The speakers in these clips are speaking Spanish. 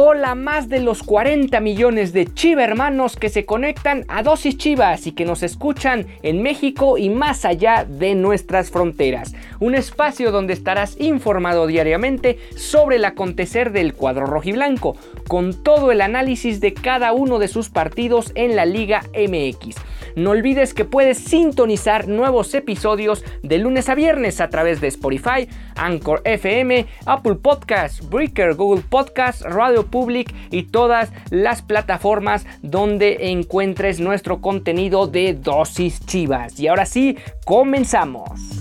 Hola más de los 40 millones de chiva hermanos que se conectan a Dosis Chivas y que nos escuchan en México y más allá de nuestras fronteras. Un espacio donde estarás informado diariamente sobre el acontecer del cuadro rojiblanco, con todo el análisis de cada uno de sus partidos en la Liga MX. No olvides que puedes sintonizar nuevos episodios de lunes a viernes a través de Spotify, Anchor FM, Apple Podcasts, Breaker, Google Podcasts, Radio Public y todas las plataformas donde encuentres nuestro contenido de dosis chivas. Y ahora sí, comenzamos.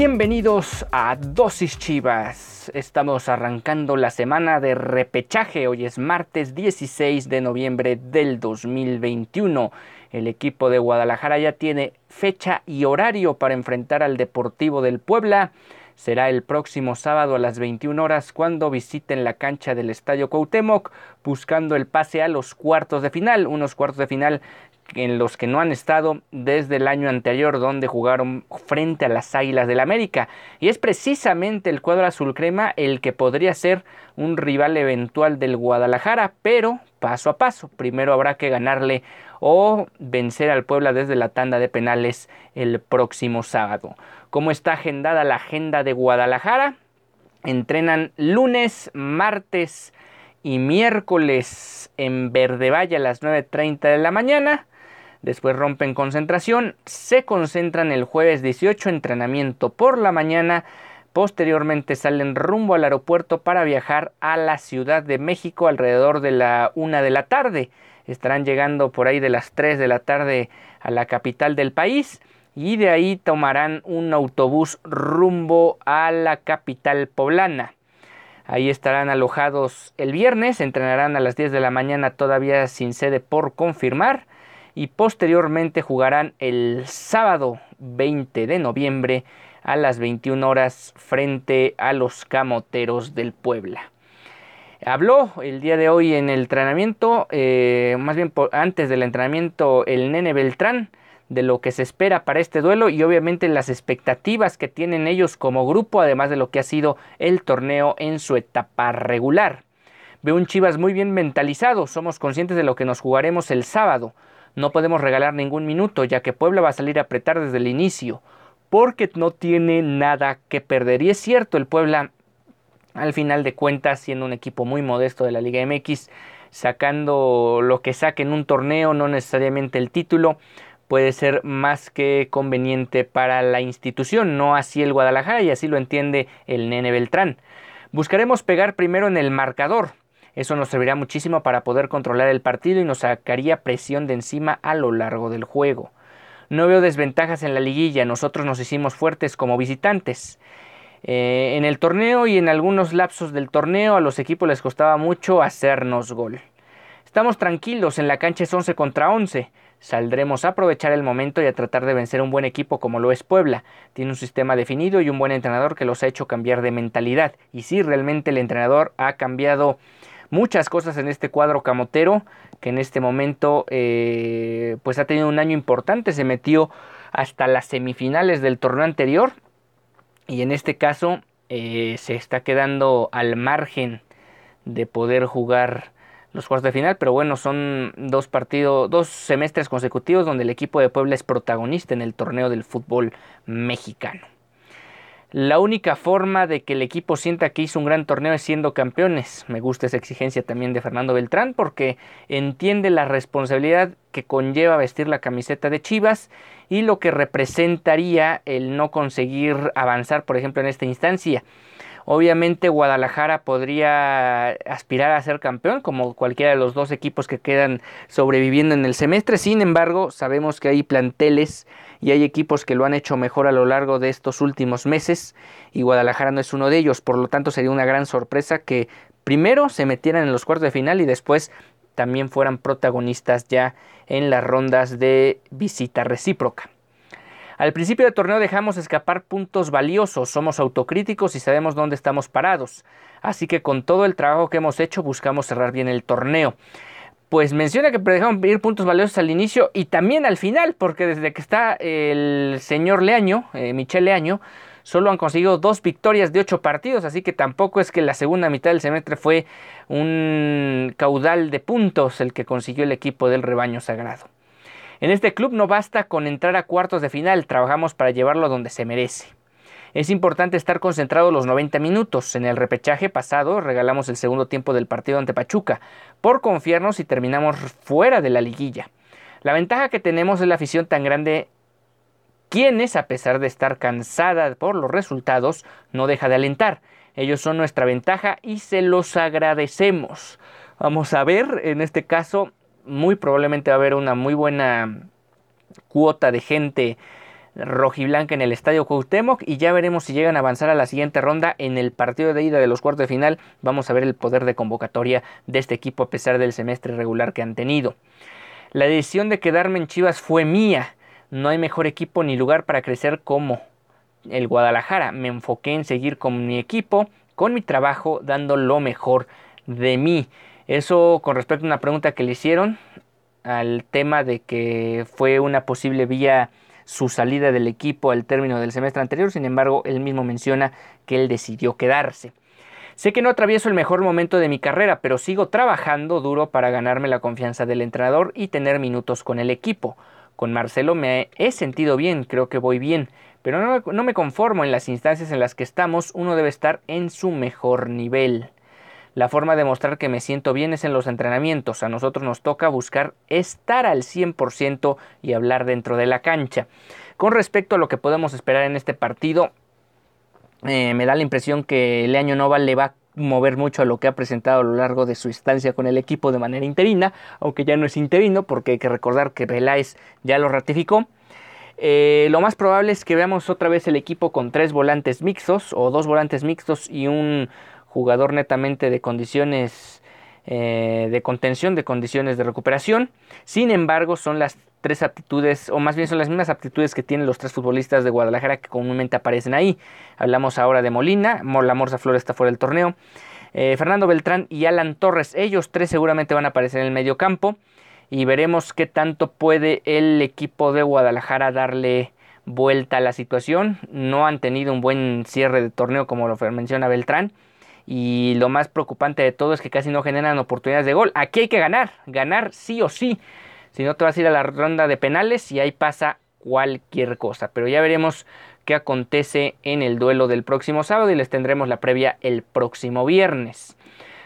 Bienvenidos a Dosis Chivas. Estamos arrancando la semana de repechaje. Hoy es martes 16 de noviembre del 2021. El equipo de Guadalajara ya tiene fecha y horario para enfrentar al Deportivo del Puebla. Será el próximo sábado a las 21 horas cuando visiten la cancha del Estadio Cuauhtémoc buscando el pase a los cuartos de final, unos cuartos de final en los que no han estado desde el año anterior donde jugaron frente a las Águilas del América. Y es precisamente el cuadro azul crema el que podría ser un rival eventual del Guadalajara, pero paso a paso. Primero habrá que ganarle o vencer al Puebla desde la tanda de penales el próximo sábado. ¿Cómo está agendada la agenda de Guadalajara? Entrenan lunes, martes y miércoles en Verde Valle a las 9.30 de la mañana después rompen concentración, se concentran el jueves 18 entrenamiento por la mañana, posteriormente salen rumbo al aeropuerto para viajar a la Ciudad de México alrededor de la una de la tarde. Estarán llegando por ahí de las 3 de la tarde a la capital del país y de ahí tomarán un autobús rumbo a la capital poblana. Ahí estarán alojados el viernes, entrenarán a las 10 de la mañana todavía sin sede por confirmar y posteriormente jugarán el sábado 20 de noviembre a las 21 horas frente a los Camoteros del Puebla. Habló el día de hoy en el entrenamiento, eh, más bien antes del entrenamiento, el nene Beltrán de lo que se espera para este duelo y obviamente las expectativas que tienen ellos como grupo, además de lo que ha sido el torneo en su etapa regular. Veo un Chivas muy bien mentalizado, somos conscientes de lo que nos jugaremos el sábado. No podemos regalar ningún minuto, ya que Puebla va a salir a apretar desde el inicio, porque no tiene nada que perder. Y es cierto, el Puebla, al final de cuentas, siendo un equipo muy modesto de la Liga MX, sacando lo que saque en un torneo, no necesariamente el título, puede ser más que conveniente para la institución, no así el Guadalajara y así lo entiende el nene Beltrán. Buscaremos pegar primero en el marcador, eso nos servirá muchísimo para poder controlar el partido y nos sacaría presión de encima a lo largo del juego. No veo desventajas en la liguilla, nosotros nos hicimos fuertes como visitantes. Eh, en el torneo y en algunos lapsos del torneo a los equipos les costaba mucho hacernos gol. Estamos tranquilos, en la cancha es 11 contra 11. Saldremos a aprovechar el momento y a tratar de vencer un buen equipo como lo es Puebla. Tiene un sistema definido y un buen entrenador que los ha hecho cambiar de mentalidad. Y sí, realmente el entrenador ha cambiado muchas cosas en este cuadro camotero que en este momento eh, pues ha tenido un año importante, se metió hasta las semifinales del torneo anterior y en este caso eh, se está quedando al margen de poder jugar los cuartos de final, pero bueno, son dos partidos, dos semestres consecutivos donde el equipo de Puebla es protagonista en el torneo del fútbol mexicano. La única forma de que el equipo sienta que hizo un gran torneo es siendo campeones. Me gusta esa exigencia también de Fernando Beltrán porque entiende la responsabilidad que conlleva vestir la camiseta de Chivas y lo que representaría el no conseguir avanzar, por ejemplo, en esta instancia. Obviamente Guadalajara podría aspirar a ser campeón, como cualquiera de los dos equipos que quedan sobreviviendo en el semestre. Sin embargo, sabemos que hay planteles y hay equipos que lo han hecho mejor a lo largo de estos últimos meses y Guadalajara no es uno de ellos, por lo tanto sería una gran sorpresa que primero se metieran en los cuartos de final y después también fueran protagonistas ya en las rondas de visita recíproca. Al principio del torneo dejamos escapar puntos valiosos, somos autocríticos y sabemos dónde estamos parados. Así que con todo el trabajo que hemos hecho buscamos cerrar bien el torneo. Pues menciona que dejaron ir puntos valiosos al inicio y también al final, porque desde que está el señor Leaño, eh, Michel Leaño, solo han conseguido dos victorias de ocho partidos, así que tampoco es que la segunda mitad del semestre fue un caudal de puntos el que consiguió el equipo del rebaño sagrado. En este club no basta con entrar a cuartos de final, trabajamos para llevarlo donde se merece. Es importante estar concentrado los 90 minutos. En el repechaje pasado regalamos el segundo tiempo del partido ante Pachuca, por confiarnos y terminamos fuera de la liguilla. La ventaja que tenemos es la afición tan grande quienes, a pesar de estar cansada por los resultados, no deja de alentar. Ellos son nuestra ventaja y se los agradecemos. Vamos a ver, en este caso, muy probablemente va a haber una muy buena cuota de gente rojiblanca en el estadio Cuauhtémoc y ya veremos si llegan a avanzar a la siguiente ronda en el partido de ida de los cuartos de final. Vamos a ver el poder de convocatoria de este equipo a pesar del semestre regular que han tenido. La decisión de quedarme en Chivas fue mía. No hay mejor equipo ni lugar para crecer como el Guadalajara. Me enfoqué en seguir con mi equipo, con mi trabajo, dando lo mejor de mí. Eso con respecto a una pregunta que le hicieron al tema de que fue una posible vía su salida del equipo al término del semestre anterior, sin embargo, él mismo menciona que él decidió quedarse. Sé que no atravieso el mejor momento de mi carrera, pero sigo trabajando duro para ganarme la confianza del entrenador y tener minutos con el equipo. Con Marcelo me he sentido bien, creo que voy bien, pero no, no me conformo en las instancias en las que estamos, uno debe estar en su mejor nivel. La forma de mostrar que me siento bien es en los entrenamientos. A nosotros nos toca buscar estar al 100% y hablar dentro de la cancha. Con respecto a lo que podemos esperar en este partido, eh, me da la impresión que Leaño Nova le va a mover mucho a lo que ha presentado a lo largo de su estancia con el equipo de manera interina, aunque ya no es interino porque hay que recordar que Peláez ya lo ratificó. Eh, lo más probable es que veamos otra vez el equipo con tres volantes mixtos o dos volantes mixtos y un jugador netamente de condiciones eh, de contención, de condiciones de recuperación. Sin embargo, son las tres aptitudes, o más bien son las mismas aptitudes que tienen los tres futbolistas de Guadalajara que comúnmente aparecen ahí. Hablamos ahora de Molina, la Morza Flores está fuera del torneo. Eh, Fernando Beltrán y Alan Torres, ellos tres seguramente van a aparecer en el medio campo y veremos qué tanto puede el equipo de Guadalajara darle vuelta a la situación. No han tenido un buen cierre de torneo como lo menciona Beltrán y lo más preocupante de todo es que casi no generan oportunidades de gol. Aquí hay que ganar, ganar sí o sí. Si no te vas a ir a la ronda de penales y ahí pasa cualquier cosa. Pero ya veremos qué acontece en el duelo del próximo sábado y les tendremos la previa el próximo viernes.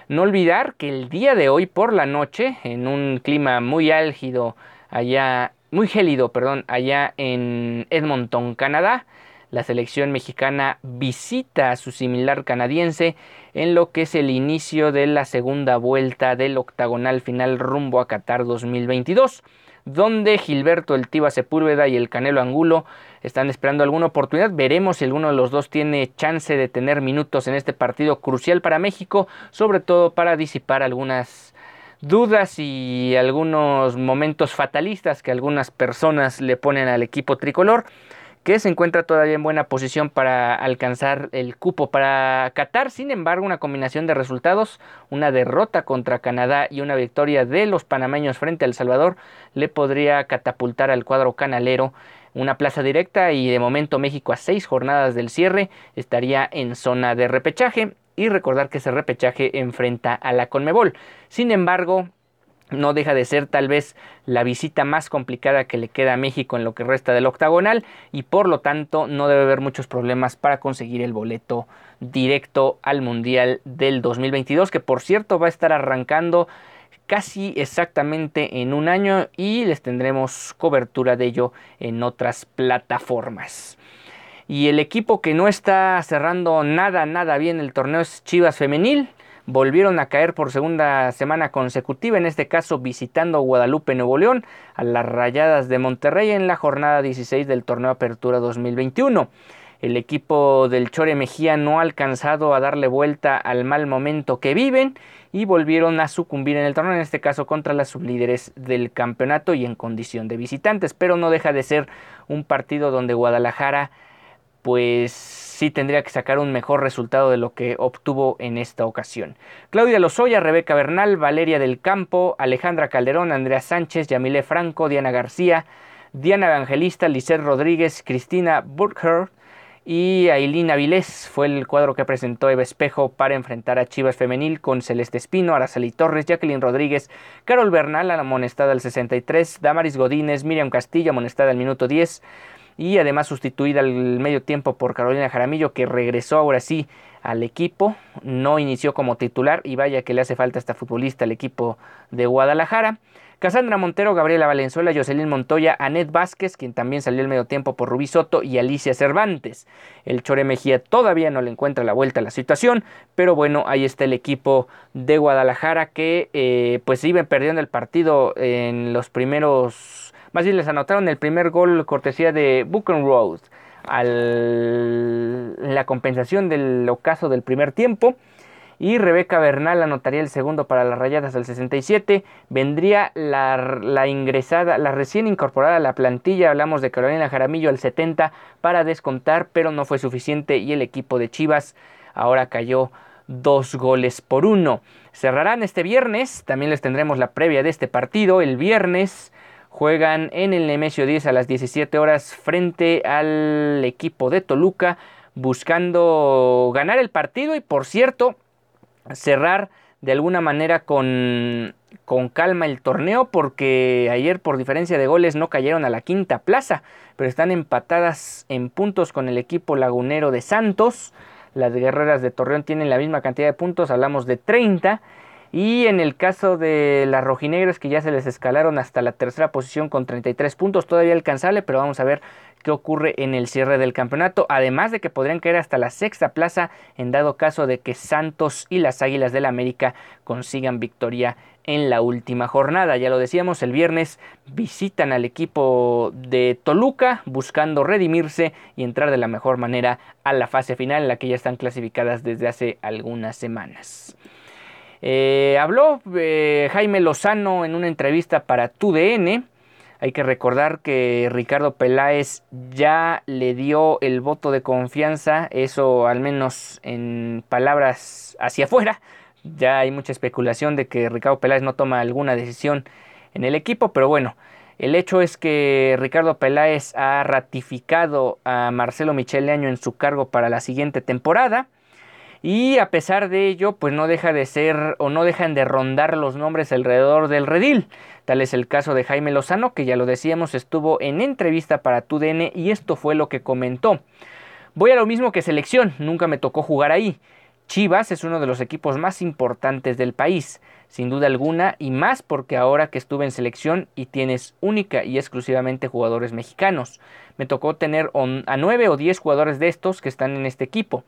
No olvidar que el día de hoy por la noche, en un clima muy álgido allá, muy gélido, perdón, allá en Edmonton, Canadá, la selección mexicana visita a su similar canadiense en lo que es el inicio de la segunda vuelta del octagonal final rumbo a Qatar 2022 donde Gilberto el Tiva Sepúlveda y el Canelo Angulo están esperando alguna oportunidad. Veremos si alguno de los dos tiene chance de tener minutos en este partido crucial para México, sobre todo para disipar algunas dudas y algunos momentos fatalistas que algunas personas le ponen al equipo tricolor que se encuentra todavía en buena posición para alcanzar el cupo para Qatar. Sin embargo, una combinación de resultados, una derrota contra Canadá y una victoria de los panameños frente a El Salvador, le podría catapultar al cuadro canalero una plaza directa y de momento México a seis jornadas del cierre estaría en zona de repechaje y recordar que ese repechaje enfrenta a la Conmebol. Sin embargo, no deja de ser tal vez la visita más complicada que le queda a México en lo que resta del octagonal y por lo tanto no debe haber muchos problemas para conseguir el boleto directo al Mundial del 2022 que por cierto va a estar arrancando casi exactamente en un año y les tendremos cobertura de ello en otras plataformas. Y el equipo que no está cerrando nada, nada bien el torneo es Chivas Femenil volvieron a caer por segunda semana consecutiva, en este caso visitando Guadalupe, Nuevo León, a las Rayadas de Monterrey en la jornada 16 del torneo Apertura 2021. El equipo del Chore Mejía no ha alcanzado a darle vuelta al mal momento que viven y volvieron a sucumbir en el torneo, en este caso contra las sublíderes del campeonato y en condición de visitantes, pero no deja de ser un partido donde Guadalajara pues sí tendría que sacar un mejor resultado de lo que obtuvo en esta ocasión. Claudia Lozoya, Rebeca Bernal, Valeria del Campo, Alejandra Calderón, Andrea Sánchez, Yamile Franco, Diana García, Diana Evangelista, Lisset Rodríguez, Cristina Burkhardt, y Ailín Avilés fue el cuadro que presentó Eva Espejo para enfrentar a Chivas Femenil con Celeste Espino, Araceli Torres, Jacqueline Rodríguez, Carol Bernal, amonestada al 63, Damaris Godínez, Miriam Castillo, amonestada al minuto 10 y además sustituida al medio tiempo por Carolina Jaramillo que regresó ahora sí al equipo, no inició como titular y vaya que le hace falta a esta futbolista al equipo de Guadalajara. Casandra Montero, Gabriela Valenzuela, Jocelyn Montoya, Anet Vázquez, quien también salió al medio tiempo por Rubí Soto, y Alicia Cervantes. El Chore Mejía todavía no le encuentra la vuelta a la situación, pero bueno, ahí está el equipo de Guadalajara que eh, pues iba perdiendo el partido en los primeros... Más bien les anotaron el primer gol cortesía de Buchenroth al la compensación del ocaso del primer tiempo y Rebeca Bernal anotaría el segundo para las rayadas al 67. Vendría la, ingresada, la recién incorporada a la plantilla, hablamos de Carolina Jaramillo al 70 para descontar, pero no fue suficiente y el equipo de Chivas ahora cayó dos goles por uno. Cerrarán este viernes, también les tendremos la previa de este partido. El viernes juegan en el Nemesio 10 a las 17 horas frente al equipo de Toluca buscando ganar el partido y por cierto cerrar de alguna manera con, con calma el torneo porque ayer por diferencia de goles no cayeron a la quinta plaza, pero están empatadas en puntos con el equipo lagunero de Santos. Las guerreras de Torreón tienen la misma cantidad de puntos, hablamos de 30 y en el caso de las rojinegras que ya se les escalaron hasta la tercera posición con 33 puntos, todavía alcanzable, pero vamos a ver qué ocurre en el cierre del campeonato. Además de que podrían caer hasta la sexta plaza en dado caso de que Santos y las Águilas del la América consigan victoria en la última jornada. Ya lo decíamos, el viernes visitan al equipo de Toluca buscando redimirse y entrar de la mejor manera a la fase final en la que ya están clasificadas desde hace algunas semanas. Eh, habló eh, Jaime Lozano en una entrevista para TUDN. Hay que recordar que Ricardo Peláez ya le dio el voto de confianza, eso al menos en palabras hacia afuera. Ya hay mucha especulación de que Ricardo Peláez no toma alguna decisión en el equipo, pero bueno, el hecho es que Ricardo Peláez ha ratificado a Marcelo Michele Año en su cargo para la siguiente temporada. Y a pesar de ello, pues no deja de ser o no dejan de rondar los nombres alrededor del redil. Tal es el caso de Jaime Lozano, que ya lo decíamos, estuvo en entrevista para TUDN y esto fue lo que comentó. Voy a lo mismo que selección, nunca me tocó jugar ahí. Chivas es uno de los equipos más importantes del país, sin duda alguna, y más porque ahora que estuve en selección y tienes única y exclusivamente jugadores mexicanos. Me tocó tener a nueve o diez jugadores de estos que están en este equipo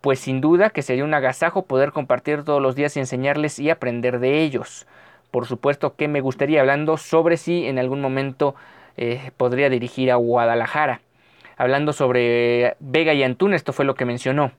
pues sin duda que sería un agasajo poder compartir todos los días y enseñarles y aprender de ellos. Por supuesto que me gustaría hablando sobre si en algún momento eh, podría dirigir a Guadalajara. Hablando sobre Vega y Antún, esto fue lo que mencionó.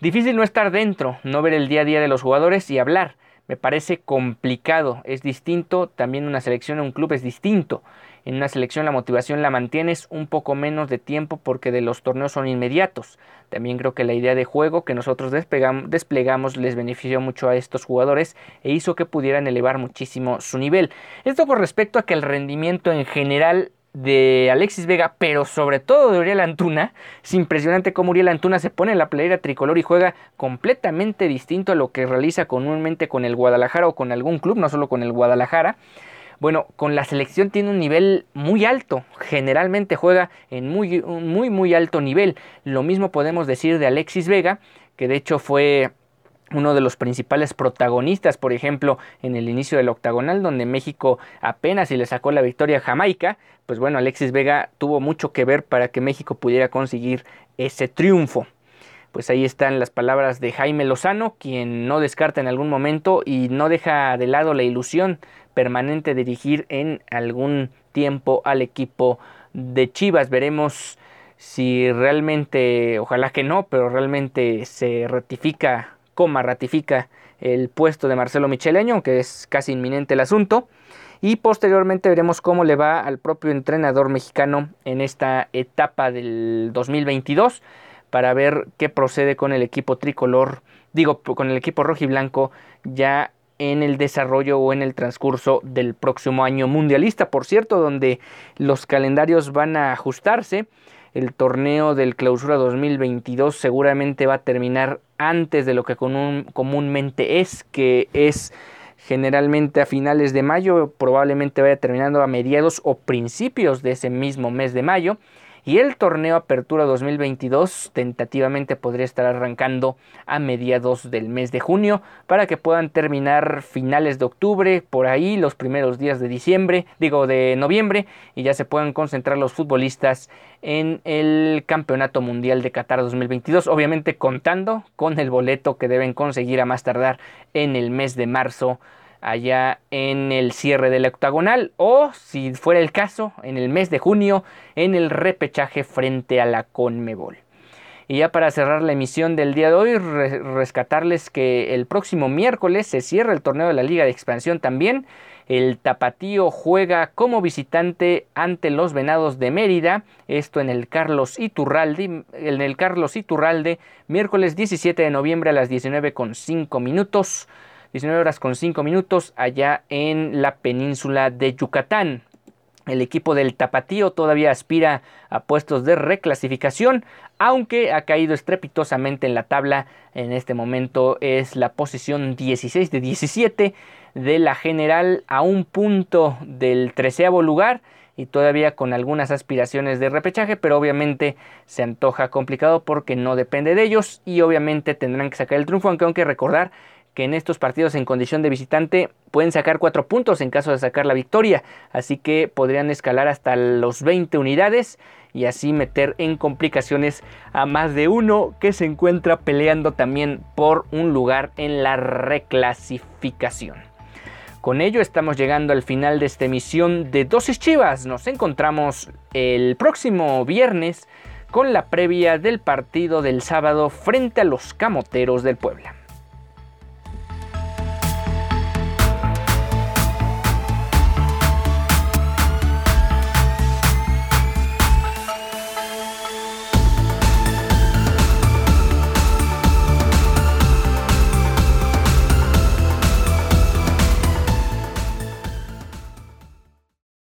Difícil no estar dentro, no ver el día a día de los jugadores y hablar. Me parece complicado, es distinto, también una selección un club es distinto. En una selección la motivación la mantienes un poco menos de tiempo porque de los torneos son inmediatos. También creo que la idea de juego que nosotros desplegamos les benefició mucho a estos jugadores e hizo que pudieran elevar muchísimo su nivel. Esto con respecto a que el rendimiento en general de Alexis Vega, pero sobre todo de Uriel Antuna. Es impresionante cómo Uriel Antuna se pone en la playera tricolor y juega completamente distinto a lo que realiza comúnmente con el Guadalajara o con algún club, no solo con el Guadalajara. Bueno, con la selección tiene un nivel muy alto. Generalmente juega en muy, muy, muy alto nivel. Lo mismo podemos decir de Alexis Vega, que de hecho fue uno de los principales protagonistas, por ejemplo, en el inicio del octagonal, donde México apenas si le sacó la victoria a Jamaica, pues bueno, Alexis Vega tuvo mucho que ver para que México pudiera conseguir ese triunfo. Pues ahí están las palabras de Jaime Lozano, quien no descarta en algún momento y no deja de lado la ilusión permanente dirigir en algún tiempo al equipo de Chivas. Veremos si realmente, ojalá que no, pero realmente se ratifica, coma ratifica el puesto de Marcelo Micheleño, aunque es casi inminente el asunto. Y posteriormente veremos cómo le va al propio entrenador mexicano en esta etapa del 2022 para ver qué procede con el equipo tricolor, digo, con el equipo rojiblanco ya en el desarrollo o en el transcurso del próximo año mundialista, por cierto, donde los calendarios van a ajustarse. El torneo del clausura 2022 seguramente va a terminar antes de lo que comúnmente es, que es generalmente a finales de mayo, probablemente vaya terminando a mediados o principios de ese mismo mes de mayo. Y el torneo Apertura 2022 tentativamente podría estar arrancando a mediados del mes de junio para que puedan terminar finales de octubre, por ahí los primeros días de diciembre, digo de noviembre, y ya se puedan concentrar los futbolistas en el Campeonato Mundial de Qatar 2022, obviamente contando con el boleto que deben conseguir a más tardar en el mes de marzo allá en el cierre del octagonal o si fuera el caso en el mes de junio en el repechaje frente a la Conmebol. Y ya para cerrar la emisión del día de hoy, rescatarles que el próximo miércoles se cierra el torneo de la Liga de Expansión también. El Tapatío juega como visitante ante los Venados de Mérida, esto en el Carlos Iturralde, en el Carlos Iturralde, miércoles 17 de noviembre a las 19.5 minutos. 19 horas con 5 minutos allá en la península de Yucatán. El equipo del Tapatío todavía aspira a puestos de reclasificación, aunque ha caído estrepitosamente en la tabla. En este momento es la posición 16 de 17 de la general a un punto del treceavo lugar y todavía con algunas aspiraciones de repechaje, pero obviamente se antoja complicado porque no depende de ellos y obviamente tendrán que sacar el triunfo, aunque hay que recordar que en estos partidos en condición de visitante pueden sacar cuatro puntos en caso de sacar la victoria, así que podrían escalar hasta los 20 unidades y así meter en complicaciones a más de uno que se encuentra peleando también por un lugar en la reclasificación. Con ello estamos llegando al final de esta emisión de Dosis Chivas. Nos encontramos el próximo viernes con la previa del partido del sábado frente a los Camoteros del Puebla.